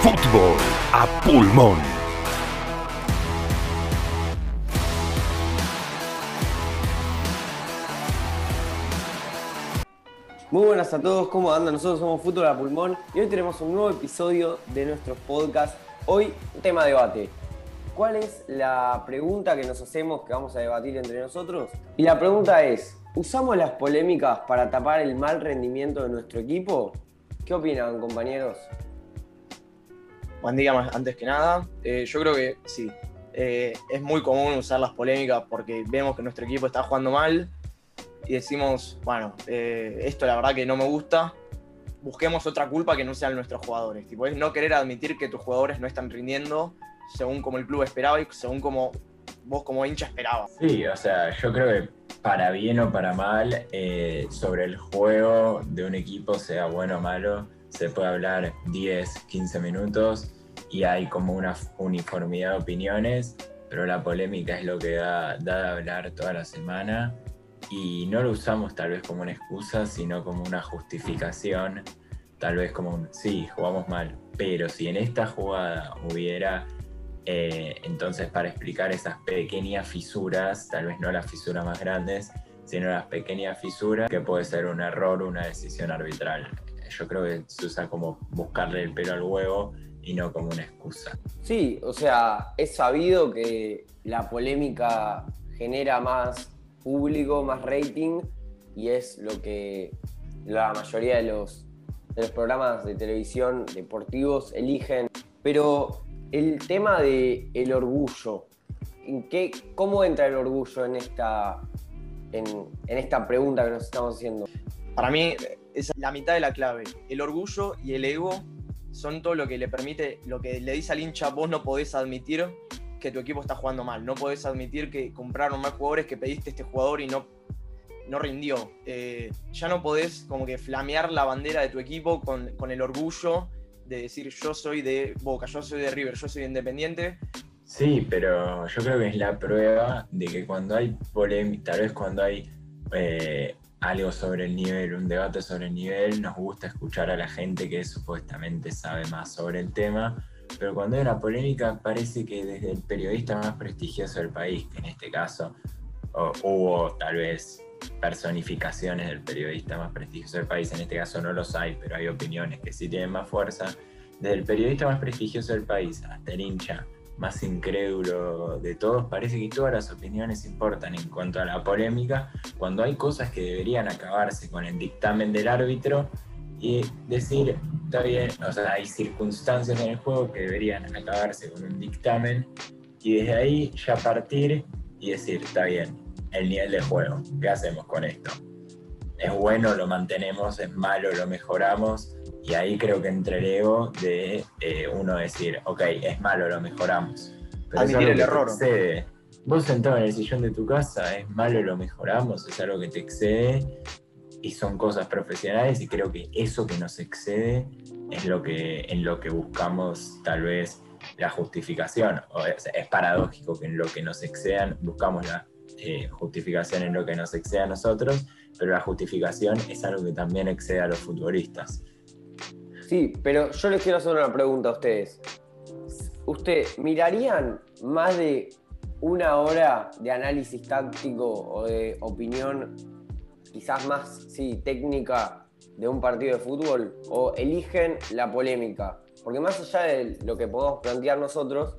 Fútbol a pulmón. Muy buenas a todos, ¿cómo andan? Nosotros somos Fútbol a Pulmón y hoy tenemos un nuevo episodio de nuestro podcast. Hoy, tema de debate. ¿Cuál es la pregunta que nos hacemos que vamos a debatir entre nosotros? Y la pregunta es, ¿usamos las polémicas para tapar el mal rendimiento de nuestro equipo? ¿Qué opinan, compañeros? Buen día, más- antes que nada. Eh, yo creo que sí. Eh, es muy común usar las polémicas porque vemos que nuestro equipo está jugando mal y decimos, bueno, eh, esto la verdad que no me gusta. Busquemos otra culpa que no sean nuestros jugadores. Tipo, es no querer admitir que tus jugadores no están rindiendo según como el club esperaba y según como vos como hincha esperabas. Sí, o sea, yo creo que para bien o para mal, eh, sobre el juego de un equipo, sea bueno o malo, se puede hablar 10, 15 minutos y hay como una uniformidad de opiniones, pero la polémica es lo que da, da de hablar toda la semana y no lo usamos tal vez como una excusa, sino como una justificación, tal vez como un, sí, jugamos mal, pero si en esta jugada hubiera eh, entonces, para explicar esas pequeñas fisuras, tal vez no las fisuras más grandes, sino las pequeñas fisuras, que puede ser un error, una decisión arbitral. Yo creo que se usa como buscarle el pelo al huevo y no como una excusa. Sí, o sea, es sabido que la polémica genera más público, más rating y es lo que la mayoría de los, de los programas de televisión deportivos eligen. Pero el tema del el orgullo, ¿en qué, ¿cómo entra el orgullo en esta, en, en esta pregunta que nos estamos haciendo? Para mí es la mitad de la clave. El orgullo y el ego son todo lo que le permite, lo que le dice al hincha, vos no podés admitir que tu equipo está jugando mal, no podés admitir que compraron más jugadores, que pediste este jugador y no, no rindió. Eh, ya no podés como que flamear la bandera de tu equipo con, con el orgullo de decir yo soy de Boca, yo soy de River, yo soy de Independiente. Sí, pero yo creo que es la prueba de que cuando hay polémica, tal vez cuando hay eh, algo sobre el nivel, un debate sobre el nivel, nos gusta escuchar a la gente que supuestamente sabe más sobre el tema, pero cuando hay una polémica parece que desde el periodista más prestigioso del país, que en este caso hubo tal vez personificaciones del periodista más prestigioso del país, en este caso no los hay, pero hay opiniones que sí tienen más fuerza, desde el periodista más prestigioso del país hasta el hincha más incrédulo de todos, parece que todas las opiniones importan en cuanto a la polémica, cuando hay cosas que deberían acabarse con el dictamen del árbitro y decir, está bien, o sea, hay circunstancias en el juego que deberían acabarse con un dictamen y desde ahí ya partir y decir, está bien, el nivel de juego, ¿qué hacemos con esto? ¿Es bueno, lo mantenemos? ¿Es malo, lo mejoramos? Y ahí creo que entre el ego de eh, uno decir, ok, es malo, lo mejoramos. Pero es algo el que te error. excede. Vos sentado en el sillón de tu casa, es malo, lo mejoramos, es algo que te excede y son cosas profesionales y creo que eso que nos excede es lo que, en lo que buscamos tal vez la justificación. O es, es paradójico que en lo que nos excedan buscamos la eh, justificación en lo que nos excede a nosotros, pero la justificación es algo que también excede a los futbolistas. Sí, pero yo les quiero hacer una pregunta a ustedes. ¿Usted mirarían más de una hora de análisis táctico o de opinión quizás más sí, técnica de un partido de fútbol o eligen la polémica? Porque más allá de lo que podemos plantear nosotros,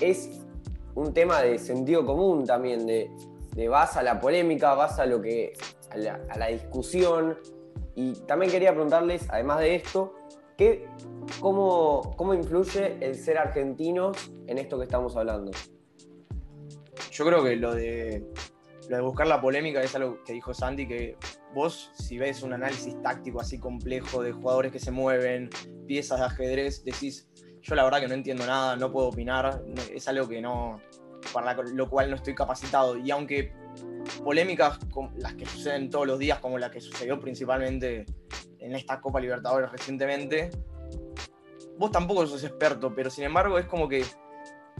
es un tema de sentido común también, de, de vas a la polémica, vas a lo que a la, a la discusión. Y también quería preguntarles, además de esto, ¿qué, cómo, ¿cómo influye el ser argentinos en esto que estamos hablando? Yo creo que lo de, lo de buscar la polémica es algo que dijo Sandy, que vos si ves un análisis táctico así complejo de jugadores que se mueven, piezas de ajedrez, decís, yo la verdad que no entiendo nada, no puedo opinar, es algo que no, para lo cual no estoy capacitado. Y aunque polémicas como las que suceden todos los días, como la que sucedió principalmente en esta Copa Libertadores recientemente, vos tampoco sos experto, pero sin embargo es como que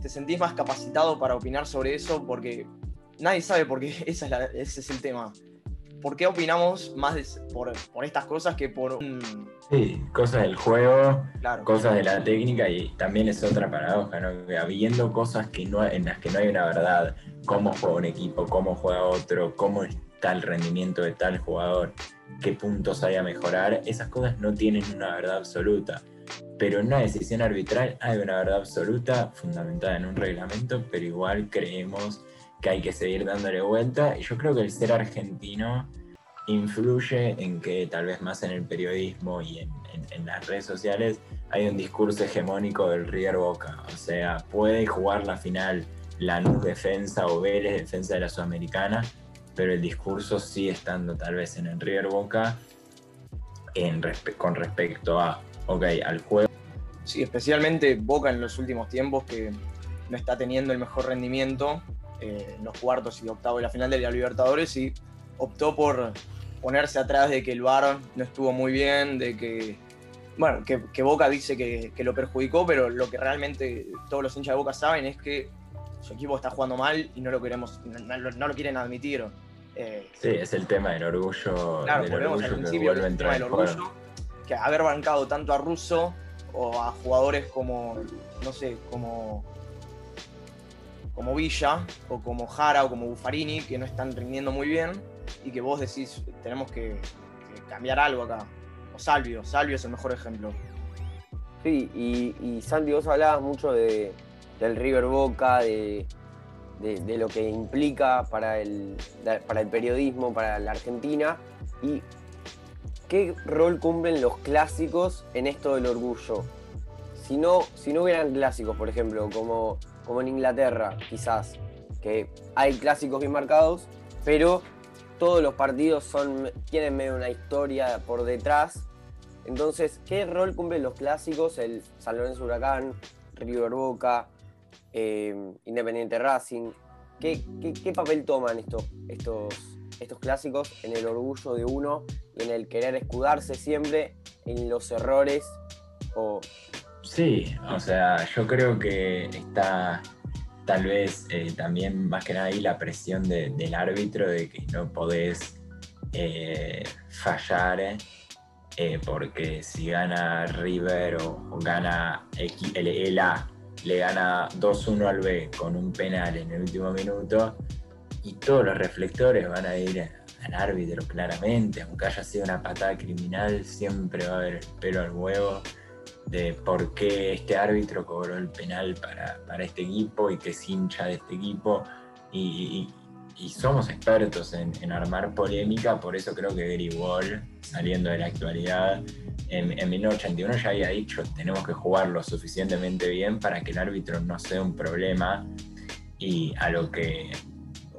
te sentís más capacitado para opinar sobre eso porque nadie sabe por qué esa es ese es el tema. ¿Por qué opinamos más de- por, por estas cosas que por. Sí, cosas del juego, Claro. cosas de la técnica y también es otra paradoja, ¿no? Que habiendo cosas que no, en las que no hay una verdad, cómo juega un equipo, cómo juega otro, cómo está el rendimiento de tal jugador, qué puntos hay a mejorar, esas cosas no tienen una verdad absoluta. Pero en una decisión arbitral hay una verdad absoluta fundamentada en un reglamento, pero igual creemos que hay que seguir dándole vuelta. Y yo creo que el ser argentino influye en que tal vez más en el periodismo y en, las redes sociales hay un discurso hegemónico del River Boca. O sea, puede jugar la final Lanús defensa o Vélez defensa de la Sudamericana, pero el discurso sigue estando tal vez en el River Boca con respecto a, ok, al juego. Sí, especialmente Boca en los últimos tiempos que no está teniendo el mejor rendimiento eh, en los cuartos y octavos de la final de la Libertadores y optó por ponerse atrás de que el VAR no estuvo muy bien, de que, bueno, que, que Boca dice que, que lo perjudicó, pero lo que realmente todos los hinchas de Boca saben es que su equipo está jugando mal y no lo queremos, no, no lo- quieren admitir. Eh, Sí, es el tema del orgullo, Claro, del volvemos al orgullo que principio tema del en juego. orgullo, que haber bancado tanto a Russo o a jugadores como, no sé, como, como Villa o como Jara o como Buffarini, que no están rindiendo muy bien y que vos decís, tenemos que, cambiar algo acá. O Salvio, Salvio es el mejor ejemplo. Sí, y, y Santi, vos hablabas mucho de, del River Boca, de, de- de lo que implica para el, para el periodismo, para la Argentina. ¿Y qué rol cumplen los clásicos en esto del orgullo? Si no, si no hubieran clásicos, por ejemplo, como, como en Inglaterra, quizás, que hay clásicos bien marcados, pero todos los partidos son, tienen medio una historia por detrás entonces, ¿qué rol cumplen los clásicos? El San Lorenzo Huracán, River Boca, eh, Independiente Racing. ¿Qué, qué- papel toman estos, estos, estos clásicos en el orgullo de uno y en el querer escudarse siempre en los errores? O, Sí, o sea, yo creo que está tal vez eh, también más que nada ahí la presión de- del árbitro de que no podés eh, fallar, eh, porque si gana River o, gana el, el A, le gana 2-1 al B con un penal en el último minuto, y todos los reflectores van a ir al árbitro claramente, aunque haya sido una patada criminal, siempre va a haber el pelo al huevo de por qué este árbitro cobró el penal para, para este equipo y que es hincha de este equipo. Y, y- y somos expertos en, en armar polémica, por eso creo que Gary Wall, saliendo de la actualidad, en, en 1981 ya había dicho, tenemos que jugar lo suficientemente bien para que el árbitro no sea un problema. Y a lo que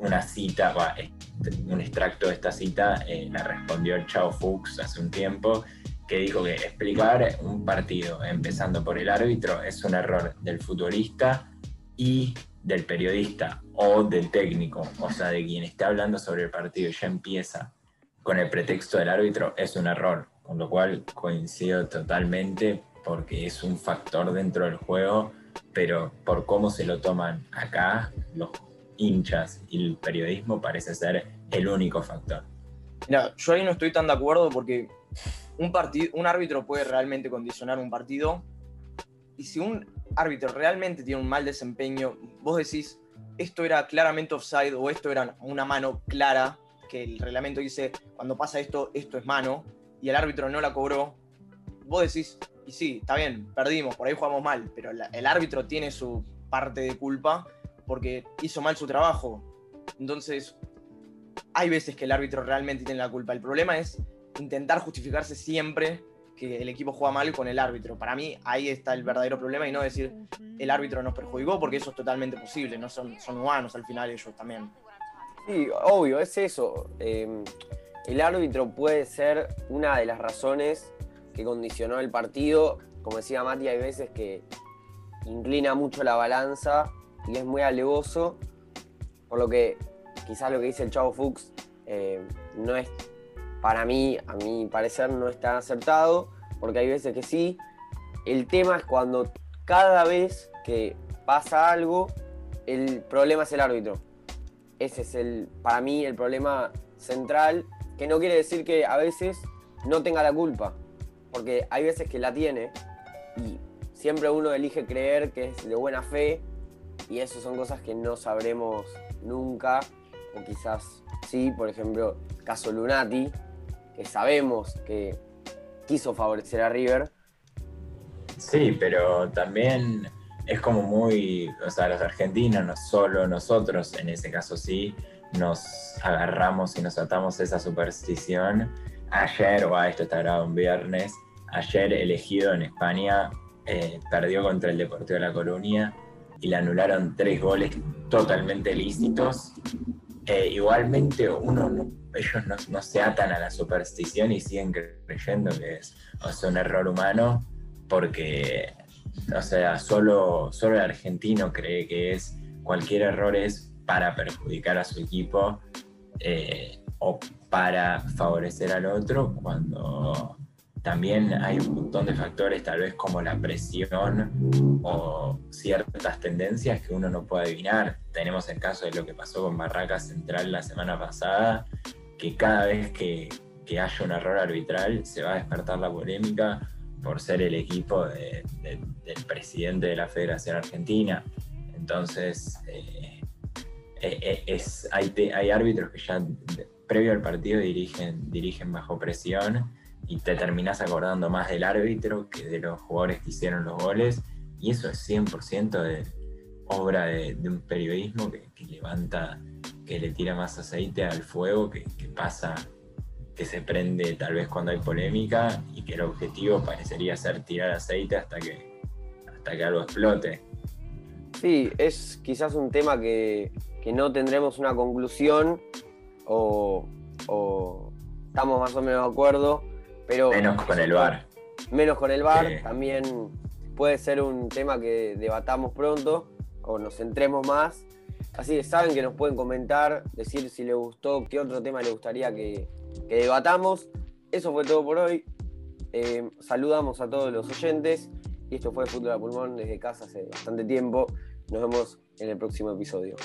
una cita, este, un extracto de esta cita, eh, la respondió el Chao Fuchs hace un tiempo, que dijo que explicar un partido empezando por el árbitro es un error del futbolista y del periodista o del técnico, o sea, de quien esté hablando sobre el partido y ya empieza con el pretexto del árbitro, es un error, con lo cual coincido totalmente porque es un factor dentro del juego, pero por cómo se lo toman acá los hinchas y el periodismo parece ser el único factor. Mira, yo ahí no estoy tan de acuerdo porque un, un árbitro puede realmente condicionar un partido y si un árbitro realmente tiene un mal desempeño, vos decís, esto era claramente offside o esto era una mano clara, que el reglamento dice, cuando pasa esto, esto es mano, y el árbitro no la cobró, vos decís, y sí, está bien, perdimos, por ahí jugamos mal, pero el árbitro tiene su parte de culpa porque hizo mal su trabajo. Entonces, hay veces que el árbitro realmente tiene la culpa. El problema es intentar justificarse siempre que el equipo juega mal con el árbitro. Para mí ahí está el verdadero problema y no decir el árbitro nos perjudicó porque eso es totalmente posible, no son, son humanos al final ellos también. sí, obvio, es eso. Eh, el árbitro puede ser una de las razones que condicionó el partido. Como decía Mati, hay veces que inclina mucho la balanza y es muy alevoso, por lo que quizás lo que dice el Chavo Fuchs eh, no es, para mí, a mi parecer, no es tan acertado, porque hay veces que sí. El tema es cuando cada vez que pasa algo, el problema es el árbitro. Ese es el, para mí, el problema central que no quiere decir que a veces no tenga la culpa, porque hay veces que la tiene y siempre uno elige creer que es de buena fe y eso son cosas que no sabremos nunca, o quizás sí, por ejemplo, caso Lunati, que sabemos que quiso favorecer a River. Sí, pero también es como muy, o sea, los argentinos, no solo nosotros, en ese caso sí, nos agarramos y nos atamos esa superstición. Ayer, o a esto está un viernes, ayer elegido en España eh, perdió contra el Deportivo de La Coruña y le anularon tres goles totalmente lícitos. Eh, igualmente uno ellos no, se atan a la superstición y siguen creyendo que es un error humano porque, o sea, solo, solo el argentino cree que es cualquier error es para perjudicar a su equipo eh, o para favorecer al otro cuando también hay un montón de factores, tal vez como la presión o ciertas tendencias que uno no puede adivinar. Tenemos el caso de lo que pasó con Barraca Central la semana pasada, que cada vez que, haya un error arbitral se va a despertar la polémica por ser el equipo del presidente de la Federación Argentina. Entonces, eh, eh, eh, es, hay, hay árbitros que ya previo al partido dirigen, dirigen bajo presión y te terminás acordando más del árbitro que de los jugadores que hicieron los goles. Y eso es 100% de obra de, un periodismo que, levanta, que le tira más aceite al fuego, que, pasa, que se prende tal vez cuando hay polémica y que el objetivo parecería ser tirar aceite hasta que, hasta que algo explote. Sí, es quizás un tema que, no tendremos una conclusión o, o estamos más o menos de acuerdo menos con el bar. Menos con el bar, también puede ser un tema que debatamos pronto o nos centremos más. Así que saben que nos pueden comentar, decir si les gustó, qué otro tema les gustaría que, debatamos. Eso fue todo por hoy. Eh, saludamos a todos los oyentes y esto fue Fútbol a Pulmón desde casa hace bastante tiempo. Nos vemos en el próximo episodio.